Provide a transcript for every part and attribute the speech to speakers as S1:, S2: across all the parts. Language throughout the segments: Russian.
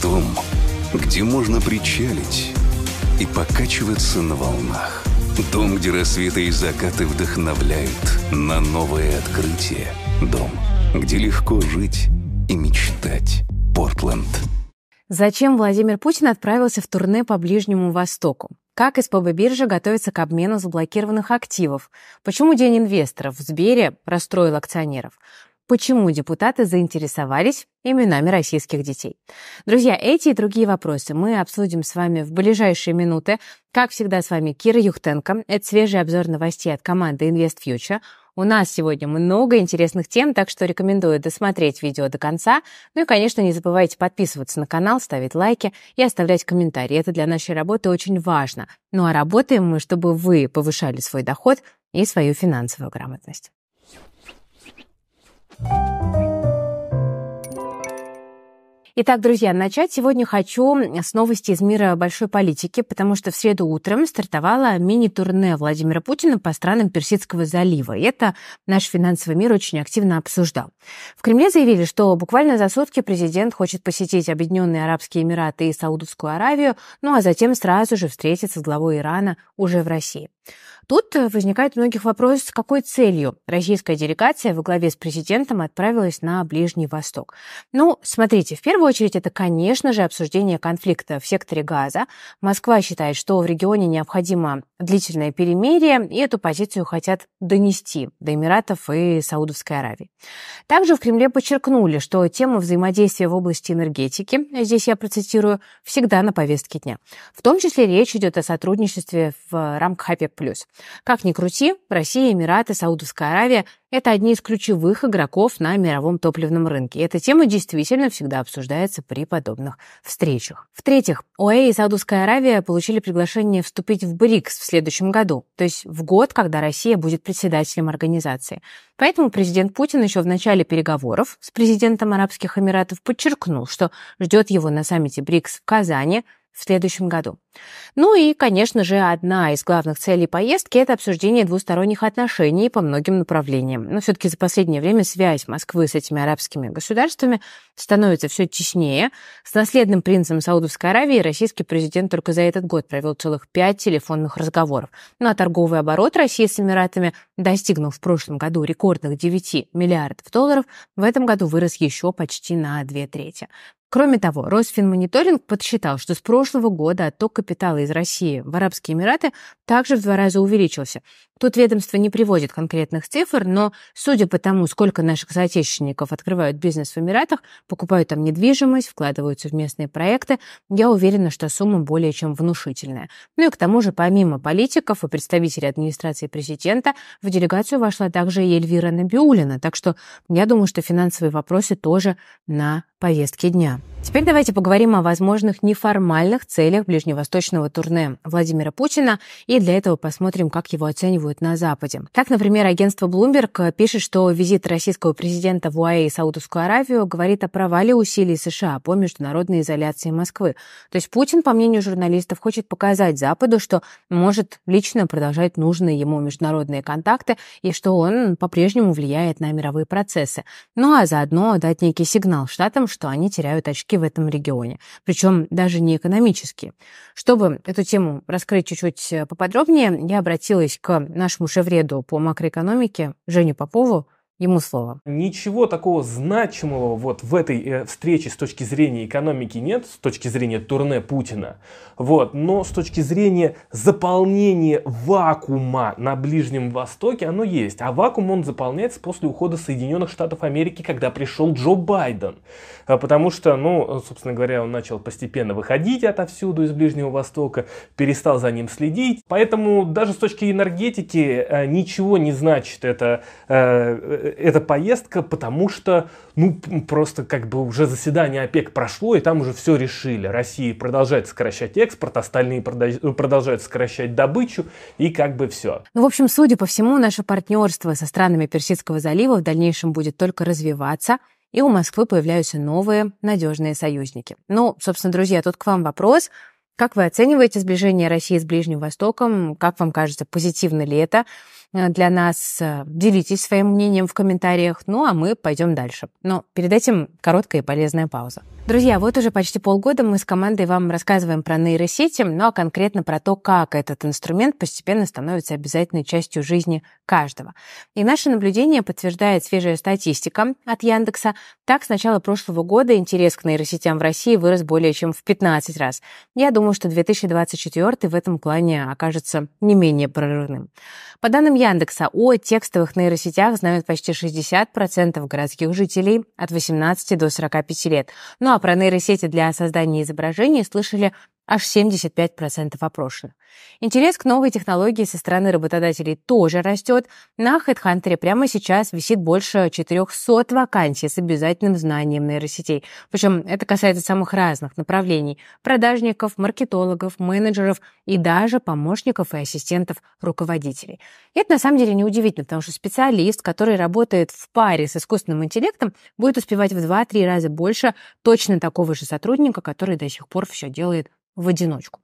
S1: Дом, где можно причалить и покачиваться на волнах. Дом, где рассветы и закаты вдохновляют на новые открытия. Дом, где легко жить и мечтать. Портленд.
S2: Зачем Владимир Путин отправился в турне по Ближнему Востоку? Как СПБ биржа готовится к обмену заблокированных активов? Почему День инвесторов в Сбере расстроил акционеров? Почему депутаты заинтересовались именами российских детей? Друзья, эти и другие вопросы мы обсудим с вами в ближайшие минуты. Как всегда, с вами Кира Юхтенко. Это свежий обзор новостей от команды InvestFuture. У нас сегодня много интересных тем, так что рекомендую досмотреть видео до конца. Ну и, конечно, не забывайте подписываться на канал, ставить лайки и оставлять комментарии. Это для нашей работы очень важно. Ну а работаем мы, чтобы вы повышали свой доход и свою финансовую грамотность. Итак, друзья, начать сегодня хочу с новости из мира большой политики, потому что в среду утром стартовала мини-турне Владимира Путина по странам Персидского залива. И это наш финансовый мир очень активно обсуждал. В Кремле заявили, что буквально за сутки президент хочет посетить Объединенные Арабские Эмираты и Саудовскую Аравию, ну а затем сразу же встретиться с главой Ирана уже в России. Тут э, возникает у многих вопрос, с какой целью российская делегация во главе с президентом отправилась на Ближний Восток. Ну, смотрите, в первую очередь это, конечно же, обсуждение конфликта в секторе Газа. Москва считает, что в регионе необходимо длительное перемирие, и эту позицию хотят донести до Эмиратов и Саудовской Аравии. Также в Кремле подчеркнули, что тема взаимодействия в области энергетики, здесь я процитирую, всегда на повестке дня. В том числе речь идет о сотрудничестве в рамках ОПЕК+. Как ни крути, Россия, Эмираты, Саудовская Аравия – это одни из ключевых игроков на мировом топливном рынке. Эта тема действительно всегда обсуждается при подобных встречах. В-третьих, ОАЭ и Саудовская Аравия получили приглашение вступить в БРИКС в следующем году, то есть в год, когда Россия будет председателем организации. Поэтому президент Путин еще в начале переговоров с президентом Арабских Эмиратов подчеркнул, что ждет его на саммите БРИКС в Казани в следующем году. Ну и, конечно же, одна из главных целей поездки – это обсуждение двусторонних отношений по многим направлениям. Но все-таки за последнее время связь Москвы с этими арабскими государствами становится все теснее. С наследным принцем Саудовской Аравии российский президент только за этот год провел целых пять телефонных разговоров. Ну а торговый оборот России с Эмиратами, достигнув в прошлом году рекордных 9 миллиардов долларов, в этом году вырос еще почти на две трети. Кроме того, Росфинмониторинг подсчитал, что с прошлого года отток капитала из России в Арабские Эмираты также в два раза увеличился. Тут ведомство не приводит конкретных цифр, но судя по тому, сколько наших соотечественников открывают бизнес в Эмиратах, покупают там недвижимость, вкладываются в местные проекты, я уверена, что сумма более чем внушительная. Ну и к тому же, помимо политиков и представителей администрации президента, в делегацию вошла также и Эльвира Набиулина, так что я думаю, что финансовые вопросы тоже на повестке дня. Теперь давайте поговорим о возможных неформальных целях ближневосточного турне Владимира Путина, и для этого посмотрим, как его оценивают на Западе. Так, например, агентство Bloomberg пишет, что визит российского президента в УАЭ и Саудовскую Аравию говорит о провале усилий США по международной изоляции Москвы. То есть Путин, по мнению журналистов, хочет показать Западу, что может лично продолжать нужные ему международные контакты и что он по-прежнему влияет на мировые процессы. Ну а заодно дать некий сигнал Штатам, что они теряют очки в этом регионе, причем даже не экономические. Чтобы эту тему раскрыть чуть-чуть э, поподробнее, я обратилась к нашему шевреду по макроэкономике Жене Попову, Ему слово.
S3: Ничего такого значимого вот в этой э, встрече с точки зрения экономики нет, с точки зрения турне Путина. Вот, но с точки зрения заполнения вакуума на Ближнем Востоке оно есть. А вакуум он заполняется после ухода Соединенных Штатов Америки, когда пришел Джо Байден. А потому что, ну, собственно говоря, он начал постепенно выходить отовсюду из Ближнего Востока, перестал за ним следить. Поэтому даже с точки энергетики э, ничего не значит это э, эта поездка, потому что, ну, просто как бы уже заседание ОПЕК прошло, и там уже все решили. Россия продолжает сокращать экспорт, остальные продолжают сокращать добычу, и как бы все.
S2: Ну, в общем, судя по всему, наше партнерство со странами Персидского залива в дальнейшем будет только развиваться, и у Москвы появляются новые надежные союзники. Ну, собственно, друзья, тут к вам вопрос. Как вы оцениваете сближение России с Ближним Востоком? Как вам кажется, позитивно ли это? Э, для нас. Э, делитесь своим мнением в комментариях. Ну, а мы пойдем дальше. Но перед этим короткая и полезная пауза. Друзья, вот уже почти полгода мы с командой вам рассказываем про нейросети, ну а конкретно про то, как этот инструмент постепенно становится обязательной частью жизни каждого. И наше наблюдение подтверждает свежая статистика от Яндекса. Так, с начала прошлого года интерес к нейросетям в России вырос более чем в 15 раз. Я думаю, что 2024 в этом плане окажется не менее прорывным. По данным Яндекса, о текстовых нейросетях знают почти 60% городских жителей от 18 до 45 лет. Ну а про нейросети для создания изображений слышали аж 75% опрошенных. Интерес к новой технологии со стороны работодателей тоже растет. На HeadHunter прямо сейчас висит больше 400 вакансий с обязательным знанием нейросетей. Причем это касается самых разных направлений – продажников, маркетологов, менеджеров и даже помощников и ассистентов руководителей. И это на самом деле неудивительно, потому что специалист, который работает в паре с искусственным интеллектом, будет успевать в 2-3 раза больше точно такого же сотрудника, который до сих пор все делает в одиночку.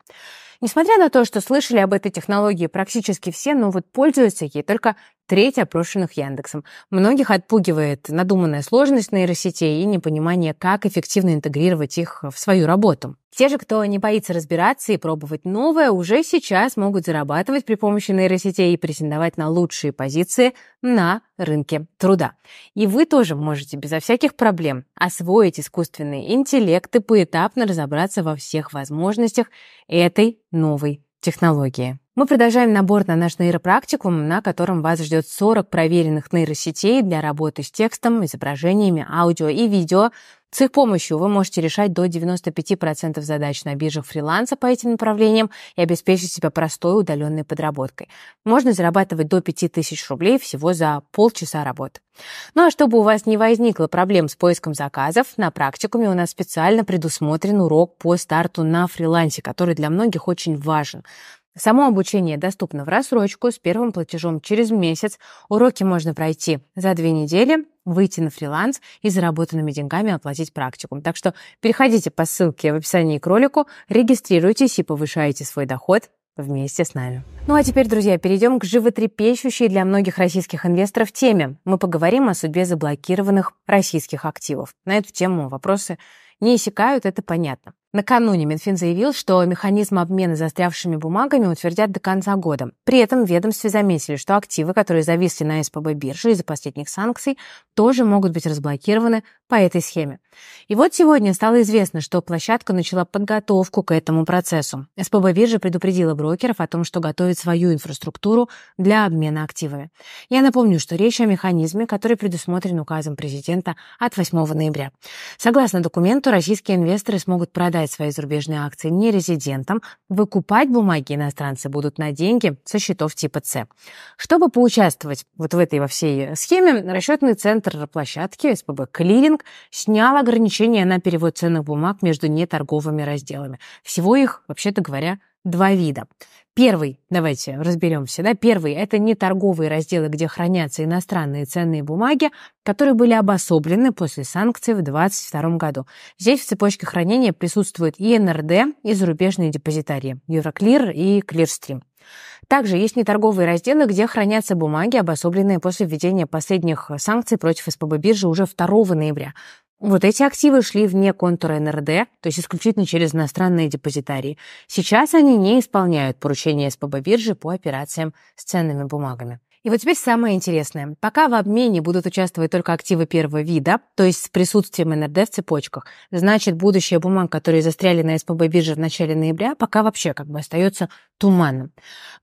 S2: Несмотря на то, что слышали об этой технологии практически все, но вот пользуются ей только треть опрошенных Яндексом. Многих отпугивает надуманная сложность нейросетей и непонимание, как эффективно интегрировать их в свою работу. Те же, кто не боится разбираться и пробовать новое, уже сейчас могут зарабатывать при помощи нейросетей и претендовать на лучшие позиции на рынке труда. И вы тоже можете безо всяких проблем освоить искусственный интеллект и поэтапно разобраться во всех возможностях этой новой технологии. Мы продолжаем набор на наш нейропрактикум, на котором вас ждет 40 проверенных нейросетей для работы с текстом, изображениями, аудио и видео. С их помощью вы можете решать до 95% задач на биржах фриланса по этим направлениям и обеспечить себя простой удаленной подработкой. Можно зарабатывать до 5000 рублей всего за полчаса работы. Ну а чтобы у вас не возникло проблем с поиском заказов, на практикуме у нас специально предусмотрен урок по старту на фрилансе, который для многих очень важен. Само обучение доступно в рассрочку с первым платежом через месяц. Уроки можно пройти за две недели, выйти на фриланс и заработанными деньгами оплатить практикум. Так что переходите по ссылке в описании к ролику, регистрируйтесь и повышайте свой доход вместе с нами. Ну а теперь, друзья, перейдем к животрепещущей для многих российских инвесторов теме. Мы поговорим о судьбе заблокированных российских активов. На эту тему вопросы не иссякают, это понятно. Накануне Минфин заявил, что механизм обмена застрявшими бумагами утвердят до конца года. При этом в ведомстве заметили, что активы, которые зависли на СПБ бирже из-за последних санкций, тоже могут быть разблокированы по этой схеме. И вот сегодня стало известно, что площадка начала подготовку к этому процессу. СПБ биржа предупредила брокеров о том, что готовит свою инфраструктуру для обмена активами. Я напомню, что речь о механизме, который предусмотрен указом президента от 8 ноября. Согласно документу, российские инвесторы смогут продать продавать свои зарубежные акции нерезидентам, выкупать бумаги иностранцы будут на деньги со счетов типа С. Чтобы поучаствовать вот в этой во всей схеме, расчетный центр площадки СПБ Клиринг снял ограничения на перевод ценных бумаг между неторговыми разделами. Всего их, вообще-то говоря, два вида. Первый, давайте разберемся, да, первый – это не торговые разделы, где хранятся иностранные ценные бумаги, которые были обособлены после санкций в 2022 году. Здесь в цепочке хранения присутствуют и НРД, и зарубежные депозитарии – Euroclear и Clearstream. Также есть неторговые разделы, где хранятся бумаги, обособленные после введения последних санкций против СПБ биржи уже 2 ноября. Вот эти активы шли вне контура НРД, то есть исключительно через иностранные депозитарии. Сейчас они не исполняют поручения СПБ биржи по операциям с ценными бумагами. И вот теперь самое интересное. Пока в обмене будут участвовать только активы первого вида, то есть с присутствием НРД в цепочках, значит, будущее бумаг, которые застряли на СПБ бирже в начале ноября, пока вообще как бы остается туманным.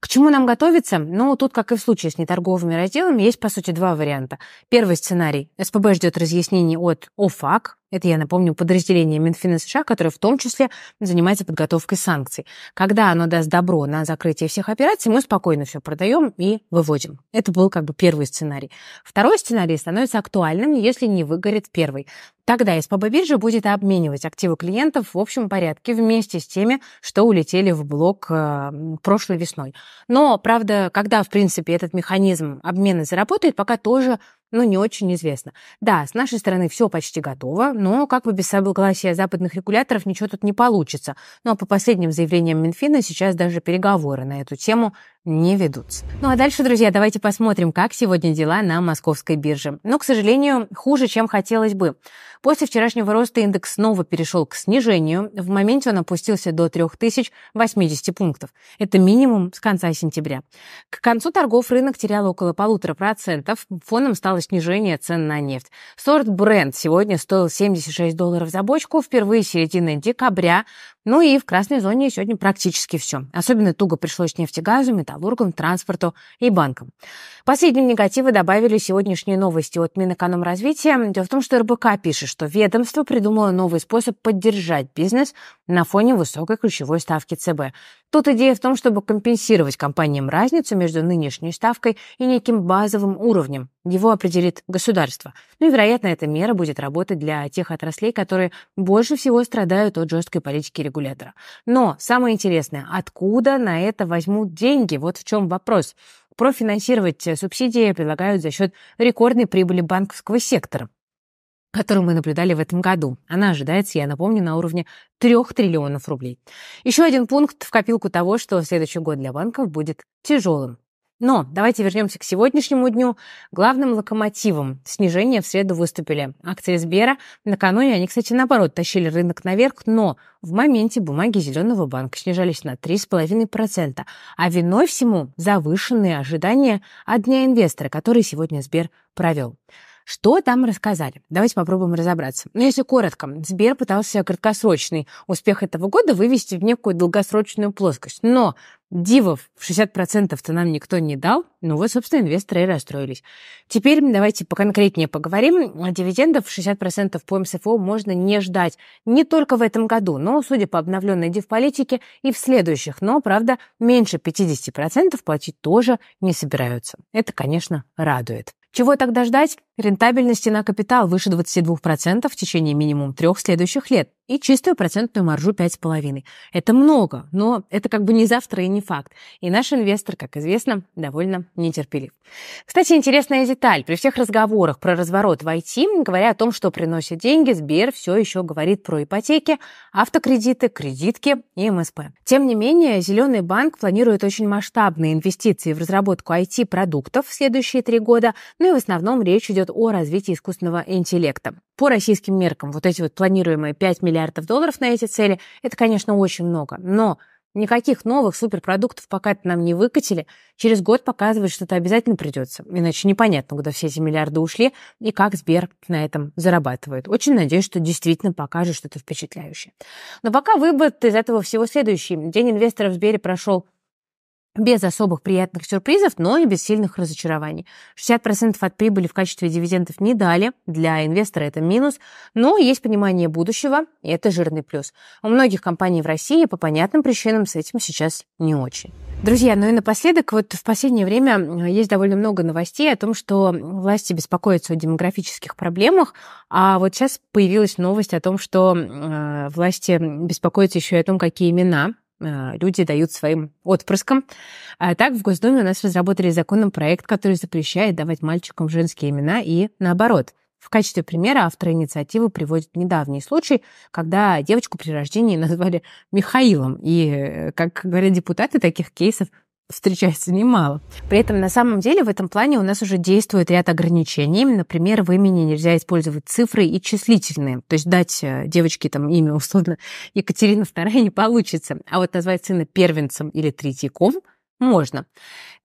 S2: К чему нам готовиться? Ну, тут, как и в случае с неторговыми разделами, есть, по сути, два варианта. Первый сценарий. СПБ ждет разъяснений от ОФАК, это, я напомню, подразделение Минфина США, которое в том числе занимается подготовкой санкций. Когда оно даст добро на закрытие всех операций, мы спокойно все продаем и выводим. Это был как бы первый сценарий. Второй сценарий становится актуальным, если не выгорит первый. Тогда СПБ биржа будет обменивать активы клиентов в общем порядке вместе с теми, что улетели в блок э, прошлой весной. Но, правда, когда, в принципе, этот механизм обмена заработает, пока тоже ну, не очень известно. Да, с нашей стороны все почти готово, но как бы без согласия западных регуляторов ничего тут не получится. Ну, а по последним заявлениям Минфина сейчас даже переговоры на эту тему не ведутся. Ну а дальше, друзья, давайте посмотрим, как сегодня дела на московской бирже. Но, к сожалению, хуже, чем хотелось бы. После вчерашнего роста индекс снова перешел к снижению. В моменте он опустился до 3080 пунктов. Это минимум с конца сентября. К концу торгов рынок терял около полутора процентов. Фоном стало снижение цен на нефть. Сорт Brent сегодня стоил 76 долларов за бочку впервые середины декабря. Ну и в красной зоне сегодня практически все. Особенно туго пришлось нефтегазу, металлургам, транспорту и банкам. Последним негативы добавили сегодняшние новости от Минэкономразвития. Дело в том, что РБК пишет, что ведомство придумало новый способ поддержать бизнес на фоне высокой ключевой ставки ЦБ. Тут идея в том, чтобы компенсировать компаниям разницу между нынешней ставкой и неким базовым уровнем. Его определит государство. Ну и, вероятно, эта мера будет работать для тех отраслей, которые больше всего страдают от жесткой политики регулятора. Но самое интересное, откуда на это возьмут деньги? Вот в чем вопрос. Профинансировать субсидии предлагают за счет рекордной прибыли банковского сектора которую мы наблюдали в этом году. Она ожидается, я напомню, на уровне 3 триллионов рублей. Еще один пункт в копилку того, что следующий год для банков будет тяжелым. Но давайте вернемся к сегодняшнему дню. Главным локомотивом снижения в среду выступили акции Сбера. Накануне они, кстати, наоборот, тащили рынок наверх, но в моменте бумаги Зеленого банка снижались на 3,5%. А виной всему завышенные ожидания от дня инвестора, который сегодня Сбер провел. Что там рассказали? Давайте попробуем разобраться. Ну, если коротко, Сбер пытался краткосрочный успех этого года вывести в некую долгосрочную плоскость. Но дивов в 60%-то нам никто не дал. Ну вот, собственно, инвесторы и расстроились. Теперь давайте поконкретнее поговорим. Дивидендов 60% по МСФО можно не ждать не только в этом году, но, судя по обновленной див-политике, и в следующих. Но, правда, меньше 50% платить тоже не собираются. Это, конечно, радует. Чего тогда ждать? Рентабельности на капитал выше 22% в течение минимум трех следующих лет и чистую процентную маржу 5,5%. Это много, но это как бы не завтра и не факт. И наш инвестор, как известно, довольно нетерпелив. Кстати, интересная деталь. При всех разговорах про разворот в IT, говоря о том, что приносит деньги, Сбер все еще говорит про ипотеки, автокредиты, кредитки и МСП. Тем не менее, Зеленый банк планирует очень масштабные инвестиции в разработку IT-продуктов в следующие три года, ну и в основном речь идет о развитии искусственного интеллекта. По российским меркам вот эти вот планируемые 5 миллиардов долларов на эти цели, это, конечно, очень много, но Никаких новых суперпродуктов пока это нам не выкатили. Через год показывает, что это обязательно придется. Иначе непонятно, куда все эти миллиарды ушли и как Сбер на этом зарабатывает. Очень надеюсь, что действительно покажет что-то впечатляющее. Но пока вывод из этого всего следующий. День инвесторов в Сбере прошел без особых приятных сюрпризов, но и без сильных разочарований. 60% от прибыли в качестве дивидендов не дали, для инвестора это минус, но есть понимание будущего, и это жирный плюс. У многих компаний в России по понятным причинам с этим сейчас не очень. Друзья, ну и напоследок, вот в последнее время есть довольно много новостей о том, что власти беспокоятся о демографических проблемах, а вот сейчас появилась новость о том, что э, власти беспокоятся еще и о том, какие имена Э, люди дают своим отпрыскам. А так в Госдуме у нас разработали законопроект, который запрещает давать мальчикам женские имена и наоборот. В качестве примера авторы инициативы приводят недавний случай, когда девочку при рождении назвали Михаилом. И, э, как говорят депутаты, таких кейсов встречается немало. При этом на самом деле в этом плане у нас уже действует ряд ограничений. Например, в имени нельзя использовать цифры и числительные. То есть дать э, девочке там имя условно Екатерина II не получится. А вот назвать сына первенцем или третьяком можно.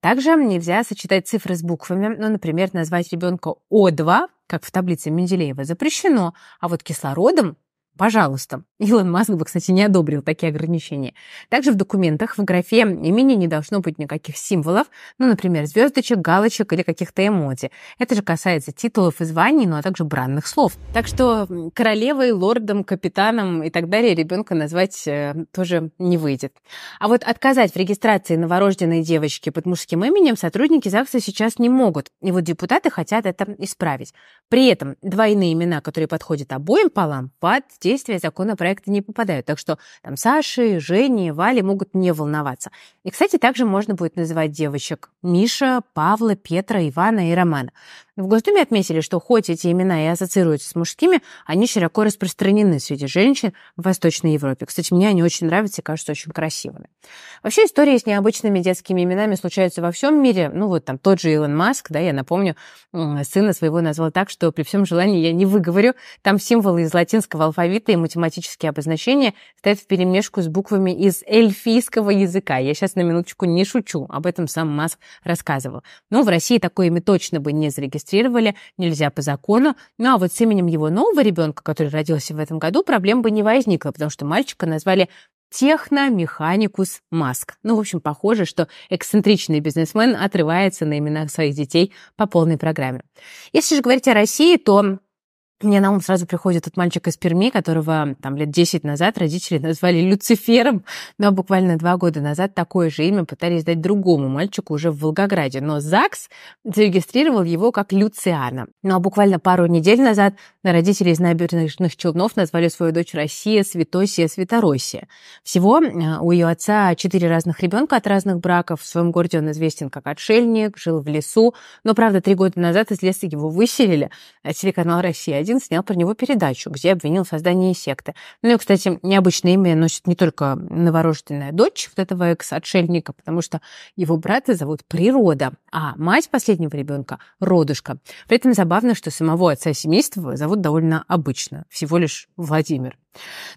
S2: Также нельзя сочетать цифры с буквами. Ну, например, назвать ребенка О2, как в таблице Менделеева, запрещено, а вот кислородом Пожалуйста. Илон Маск бы, кстати, не одобрил такие ограничения. Также в документах в графе имени не должно быть никаких символов, ну, например, звездочек, галочек или каких-то эмодзи. Это же касается титулов и званий, ну, а также бранных слов. Так что королевой, лордом, капитаном и так далее ребенка назвать э, тоже не выйдет. А вот отказать в регистрации новорожденной девочки под мужским именем сотрудники ЗАГСа сейчас не могут. И вот депутаты хотят это исправить. При этом двойные имена, которые подходят обоим полам, под действия законопроекта не попадают. Так что там Саши, Жени, Вали могут не волноваться. И, кстати, также можно будет называть девочек Миша, Павла, Петра, Ивана и Романа. В Госдуме отметили, что хоть эти имена и ассоциируются с мужскими, они широко распространены среди женщин в Восточной Европе. Кстати, мне они очень нравятся и кажутся очень красивыми. Вообще истории с необычными детскими именами случаются во всем мире. Ну вот там тот же Илон Маск, да, я напомню, сына своего назвал так, что при всем желании я не выговорю. Там символы из латинского алфавита и математические обозначения стоят в перемешку с буквами из эльфийского языка. Я сейчас на минуточку не шучу, об этом сам Маск рассказывал. Но в России такое имя точно бы не зарегистрировано зарегистрировали, нельзя по закону. Ну а вот с именем его нового ребенка, который родился в этом году, проблем бы не возникло, потому что мальчика назвали Техномеханикус Маск. Ну, в общем, похоже, что эксцентричный бизнесмен отрывается на именах своих детей по полной программе. Если же говорить о России, то мне на ум сразу приходит тот мальчик из Перми, которого там лет 10 назад родители назвали Люцифером, но буквально два года назад такое же имя пытались дать другому мальчику уже в Волгограде, но ЗАГС зарегистрировал его как Люциана. Ну а буквально пару недель назад родители из набережных Челнов назвали свою дочь Россия Светосия Светороссия. Всего э, у ее отца четыре разных ребенка от разных браков. В своем городе он известен как отшельник, жил в лесу, но, правда, три года назад из леса его выселили, а телеканал «Россия-1» один снял про него передачу, где обвинил в создании секты. Ну и, кстати, необычное имя носит не только новорожденная дочь вот этого экс-отшельника, потому что его брата зовут Природа, а мать последнего ребенка — Родушка. При этом забавно, что самого отца семейства зовут довольно обычно, всего лишь Владимир.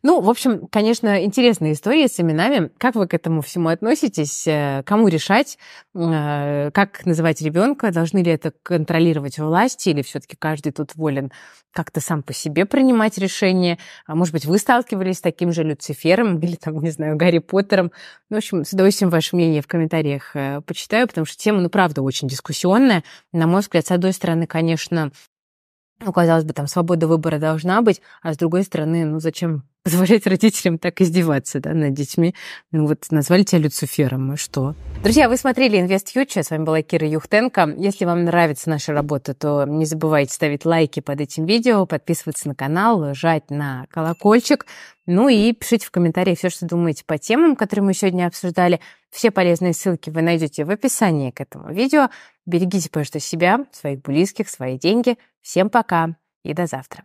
S2: Ну, в общем, конечно, интересная история с именами. Как вы к этому всему относитесь? Э, кому решать, э, как называть ребенка? Должны ли это контролировать власти или все-таки каждый тут волен как-то сам по себе принимать решения? А может быть, вы сталкивались с таким же Люцифером или там, не знаю, Гарри Поттером? Ну, в общем, с удовольствием ваше мнение в комментариях э, почитаю, потому что тема, ну, правда, очень дискуссионная. На мой взгляд, с одной стороны, конечно, ну, казалось бы, там свобода выбора должна быть, а с другой стороны, ну зачем позволять родителям так издеваться да, над детьми? Ну вот назвали тебя Люцифером, и что? Друзья, вы смотрели Invest Future, с вами была Кира Юхтенко. Если вам нравится наша работа, то не забывайте ставить лайки под этим видео, подписываться на канал, жать на колокольчик. Ну и пишите в комментариях все, что думаете по темам, которые мы сегодня обсуждали. Все полезные ссылки вы найдете в описании к этому видео. Берегите, пожалуйста, себя, своих близких, свои деньги. Всем пока и до завтра.